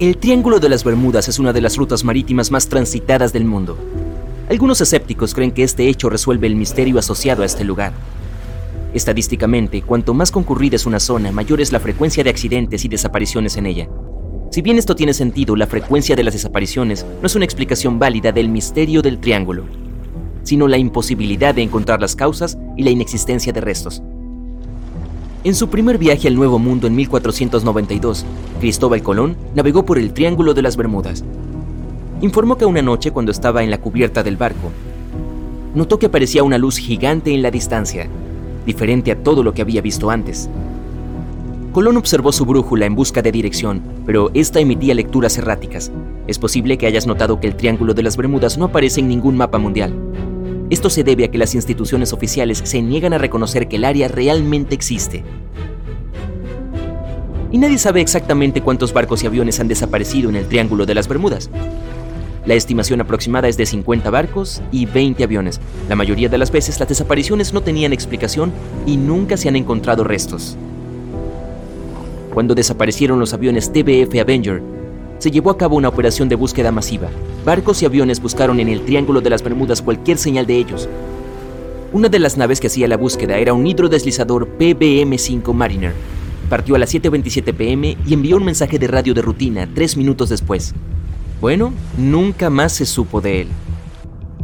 El Triángulo de las Bermudas es una de las rutas marítimas más transitadas del mundo. Algunos escépticos creen que este hecho resuelve el misterio asociado a este lugar. Estadísticamente, cuanto más concurrida es una zona, mayor es la frecuencia de accidentes y desapariciones en ella. Si bien esto tiene sentido, la frecuencia de las desapariciones no es una explicación válida del misterio del triángulo, sino la imposibilidad de encontrar las causas y la inexistencia de restos. En su primer viaje al Nuevo Mundo en 1492, Cristóbal Colón navegó por el Triángulo de las Bermudas. Informó que una noche, cuando estaba en la cubierta del barco, notó que aparecía una luz gigante en la distancia, diferente a todo lo que había visto antes. Colón observó su brújula en busca de dirección, pero esta emitía lecturas erráticas. Es posible que hayas notado que el Triángulo de las Bermudas no aparece en ningún mapa mundial. Esto se debe a que las instituciones oficiales se niegan a reconocer que el área realmente existe. Y nadie sabe exactamente cuántos barcos y aviones han desaparecido en el Triángulo de las Bermudas. La estimación aproximada es de 50 barcos y 20 aviones. La mayoría de las veces las desapariciones no tenían explicación y nunca se han encontrado restos. Cuando desaparecieron los aviones TBF Avenger, se llevó a cabo una operación de búsqueda masiva. Barcos y aviones buscaron en el Triángulo de las Bermudas cualquier señal de ellos. Una de las naves que hacía la búsqueda era un hidrodeslizador PBM-5 Mariner. Partió a las 7.27 pm y envió un mensaje de radio de rutina tres minutos después. Bueno, nunca más se supo de él.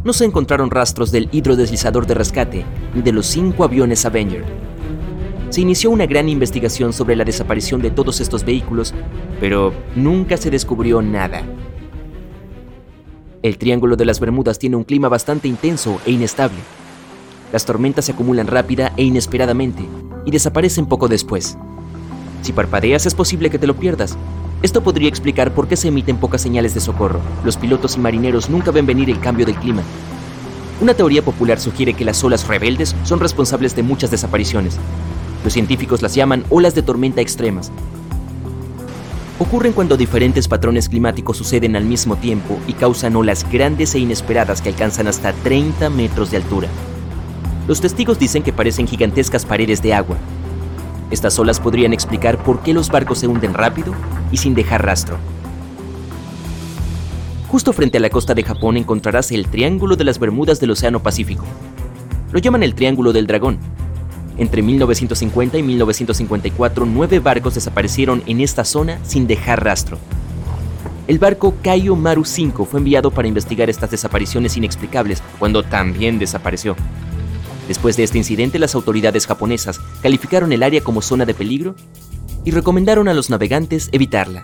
No se encontraron rastros del hidrodeslizador de rescate ni de los cinco aviones Avenger se inició una gran investigación sobre la desaparición de todos estos vehículos, pero nunca se descubrió nada. El Triángulo de las Bermudas tiene un clima bastante intenso e inestable. Las tormentas se acumulan rápida e inesperadamente y desaparecen poco después. Si parpadeas es posible que te lo pierdas. Esto podría explicar por qué se emiten pocas señales de socorro. Los pilotos y marineros nunca ven venir el cambio del clima. Una teoría popular sugiere que las olas rebeldes son responsables de muchas desapariciones, los científicos las llaman olas de tormenta extremas. Ocurren cuando diferentes patrones climáticos suceden al mismo tiempo y causan olas grandes e inesperadas que alcanzan hasta 30 metros de altura. Los testigos dicen que parecen gigantescas paredes de agua. Estas olas podrían explicar por qué los barcos se hunden rápido y sin dejar rastro. Justo frente a la costa de Japón encontrarás el Triángulo de las Bermudas del Océano Pacífico. Lo llaman el Triángulo del Dragón, entre 1950 y 1954, nueve barcos desaparecieron en esta zona sin dejar rastro. El barco Kaio Maru 5 fue enviado para investigar estas desapariciones inexplicables, cuando también desapareció. Después de este incidente, las autoridades japonesas calificaron el área como zona de peligro y recomendaron a los navegantes evitarla.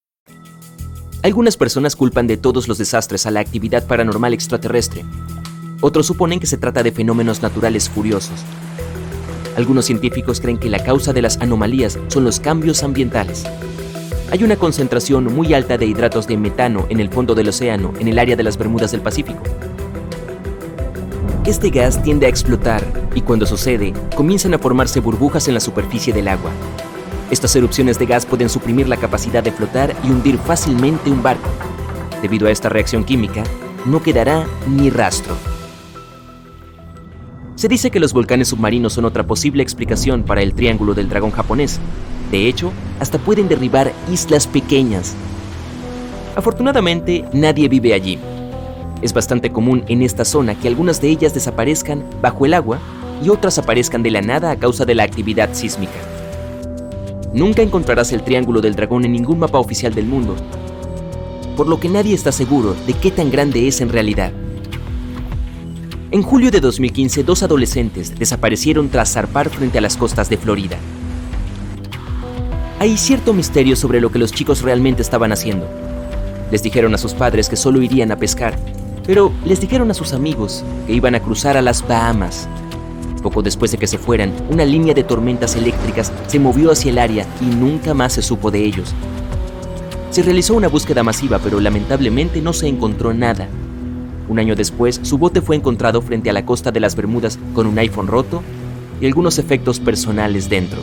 Algunas personas culpan de todos los desastres a la actividad paranormal extraterrestre. Otros suponen que se trata de fenómenos naturales furiosos. Algunos científicos creen que la causa de las anomalías son los cambios ambientales. Hay una concentración muy alta de hidratos de metano en el fondo del océano, en el área de las Bermudas del Pacífico. Este gas tiende a explotar y cuando sucede, comienzan a formarse burbujas en la superficie del agua, estas erupciones de gas pueden suprimir la capacidad de flotar y hundir fácilmente un barco. Debido a esta reacción química, no quedará ni rastro. Se dice que los volcanes submarinos son otra posible explicación para el Triángulo del Dragón japonés. De hecho, hasta pueden derribar islas pequeñas. Afortunadamente, nadie vive allí. Es bastante común en esta zona que algunas de ellas desaparezcan bajo el agua y otras aparezcan de la nada a causa de la actividad sísmica. Nunca encontrarás el Triángulo del Dragón en ningún mapa oficial del mundo, por lo que nadie está seguro de qué tan grande es en realidad. En julio de 2015, dos adolescentes desaparecieron tras zarpar frente a las costas de Florida. Hay cierto misterio sobre lo que los chicos realmente estaban haciendo. Les dijeron a sus padres que solo irían a pescar, pero les dijeron a sus amigos que iban a cruzar a las Bahamas. Poco después de que se fueran, una línea de tormentas eléctricas se movió hacia el área y nunca más se supo de ellos. Se realizó una búsqueda masiva, pero lamentablemente no se encontró nada. Un año después, su bote fue encontrado frente a la costa de las Bermudas con un iPhone roto y algunos efectos personales dentro.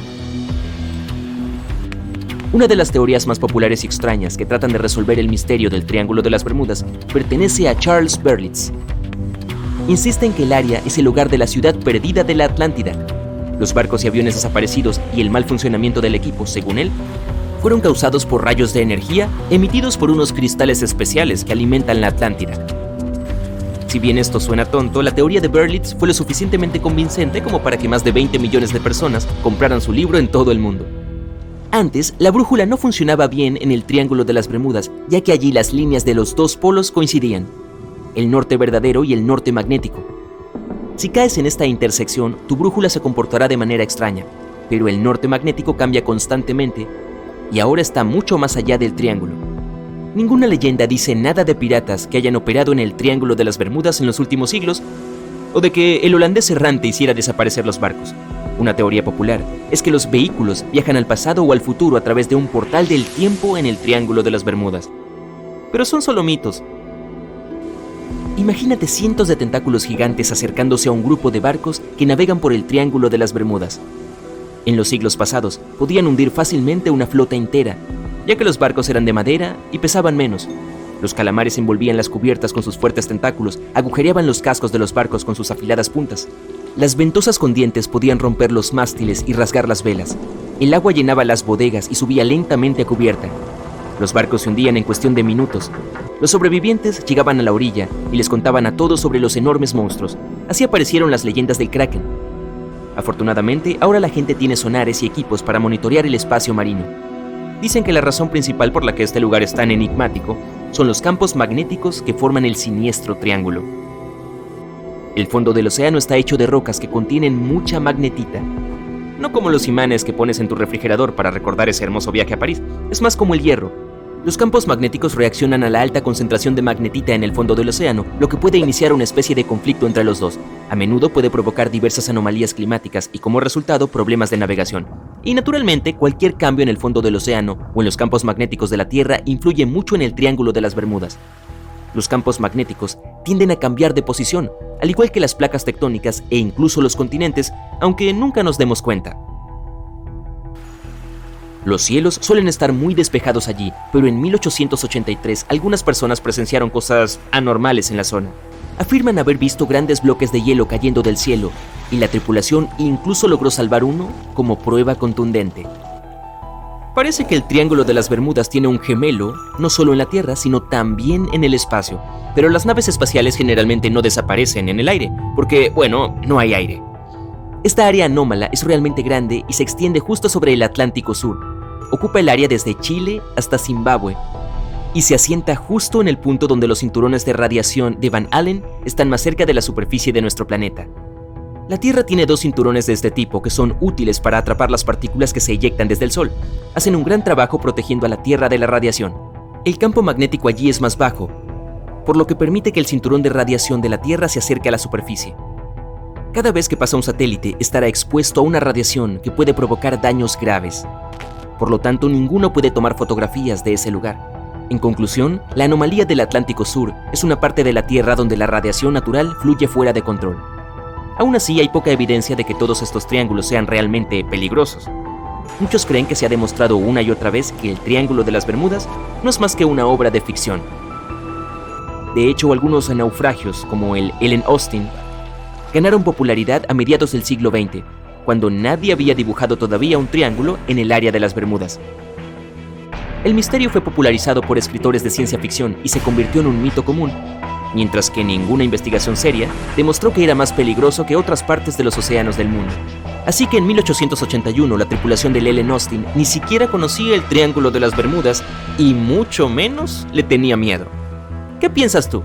Una de las teorías más populares y extrañas que tratan de resolver el misterio del Triángulo de las Bermudas pertenece a Charles Berlitz. Insiste en que el área es el lugar de la ciudad perdida de la Atlántida. Los barcos y aviones desaparecidos y el mal funcionamiento del equipo, según él, fueron causados por rayos de energía emitidos por unos cristales especiales que alimentan la Atlántida. Si bien esto suena tonto, la teoría de Berlitz fue lo suficientemente convincente como para que más de 20 millones de personas compraran su libro en todo el mundo. Antes, la brújula no funcionaba bien en el Triángulo de las Bermudas, ya que allí las líneas de los dos polos coincidían, el norte verdadero y el norte magnético. Si caes en esta intersección, tu brújula se comportará de manera extraña, pero el norte magnético cambia constantemente y ahora está mucho más allá del triángulo. Ninguna leyenda dice nada de piratas que hayan operado en el Triángulo de las Bermudas en los últimos siglos, o de que el holandés errante hiciera desaparecer los barcos. Una teoría popular es que los vehículos viajan al pasado o al futuro a través de un portal del tiempo en el Triángulo de las Bermudas. Pero son solo mitos. Imagínate cientos de tentáculos gigantes acercándose a un grupo de barcos que navegan por el Triángulo de las Bermudas. En los siglos pasados, podían hundir fácilmente una flota entera ya que los barcos eran de madera y pesaban menos. Los calamares envolvían las cubiertas con sus fuertes tentáculos, agujereaban los cascos de los barcos con sus afiladas puntas. Las ventosas con dientes podían romper los mástiles y rasgar las velas. El agua llenaba las bodegas y subía lentamente a cubierta. Los barcos se hundían en cuestión de minutos. Los sobrevivientes llegaban a la orilla y les contaban a todos sobre los enormes monstruos. Así aparecieron las leyendas del Kraken. Afortunadamente, ahora la gente tiene sonares y equipos para monitorear el espacio marino dicen que la razón principal por la que este lugar es tan enigmático son los campos magnéticos que forman el siniestro triángulo. El fondo del océano está hecho de rocas que contienen mucha magnetita. No como los imanes que pones en tu refrigerador para recordar ese hermoso viaje a París, es más como el hierro. Los campos magnéticos reaccionan a la alta concentración de magnetita en el fondo del océano, lo que puede iniciar una especie de conflicto entre los dos. A menudo puede provocar diversas anomalías climáticas y como resultado problemas de navegación. Y naturalmente, cualquier cambio en el fondo del océano o en los campos magnéticos de la Tierra influye mucho en el Triángulo de las Bermudas. Los campos magnéticos tienden a cambiar de posición, al igual que las placas tectónicas e incluso los continentes, aunque nunca nos demos cuenta. Los cielos suelen estar muy despejados allí, pero en 1883 algunas personas presenciaron cosas anormales en la zona. Afirman haber visto grandes bloques de hielo cayendo del cielo y la tripulación incluso logró salvar uno como prueba contundente. Parece que el Triángulo de las Bermudas tiene un gemelo, no solo en la Tierra, sino también en el espacio. Pero las naves espaciales generalmente no desaparecen en el aire, porque, bueno, no hay aire. Esta área anómala es realmente grande y se extiende justo sobre el Atlántico Sur. Ocupa el área desde Chile hasta Zimbabue y se asienta justo en el punto donde los cinturones de radiación de Van Allen están más cerca de la superficie de nuestro planeta. La Tierra tiene dos cinturones de este tipo que son útiles para atrapar las partículas que se eyectan desde el Sol. Hacen un gran trabajo protegiendo a la Tierra de la radiación. El campo magnético allí es más bajo, por lo que permite que el cinturón de radiación de la Tierra se acerque a la superficie. Cada vez que pasa un satélite estará expuesto a una radiación que puede provocar daños graves. Por lo tanto, ninguno puede tomar fotografías de ese lugar. En conclusión, la anomalía del Atlántico Sur es una parte de la Tierra donde la radiación natural fluye fuera de control. Aún así, hay poca evidencia de que todos estos triángulos sean realmente peligrosos. Muchos creen que se ha demostrado una y otra vez que el Triángulo de las Bermudas no es más que una obra de ficción. De hecho, algunos naufragios, como el Ellen Austin, ganaron popularidad a mediados del siglo XX, cuando nadie había dibujado todavía un triángulo en el área de las Bermudas. El misterio fue popularizado por escritores de ciencia ficción y se convirtió en un mito común, mientras que ninguna investigación seria demostró que era más peligroso que otras partes de los océanos del mundo. Así que en 1881 la tripulación del Ellen Austin ni siquiera conocía el Triángulo de las Bermudas y mucho menos le tenía miedo. ¿Qué piensas tú?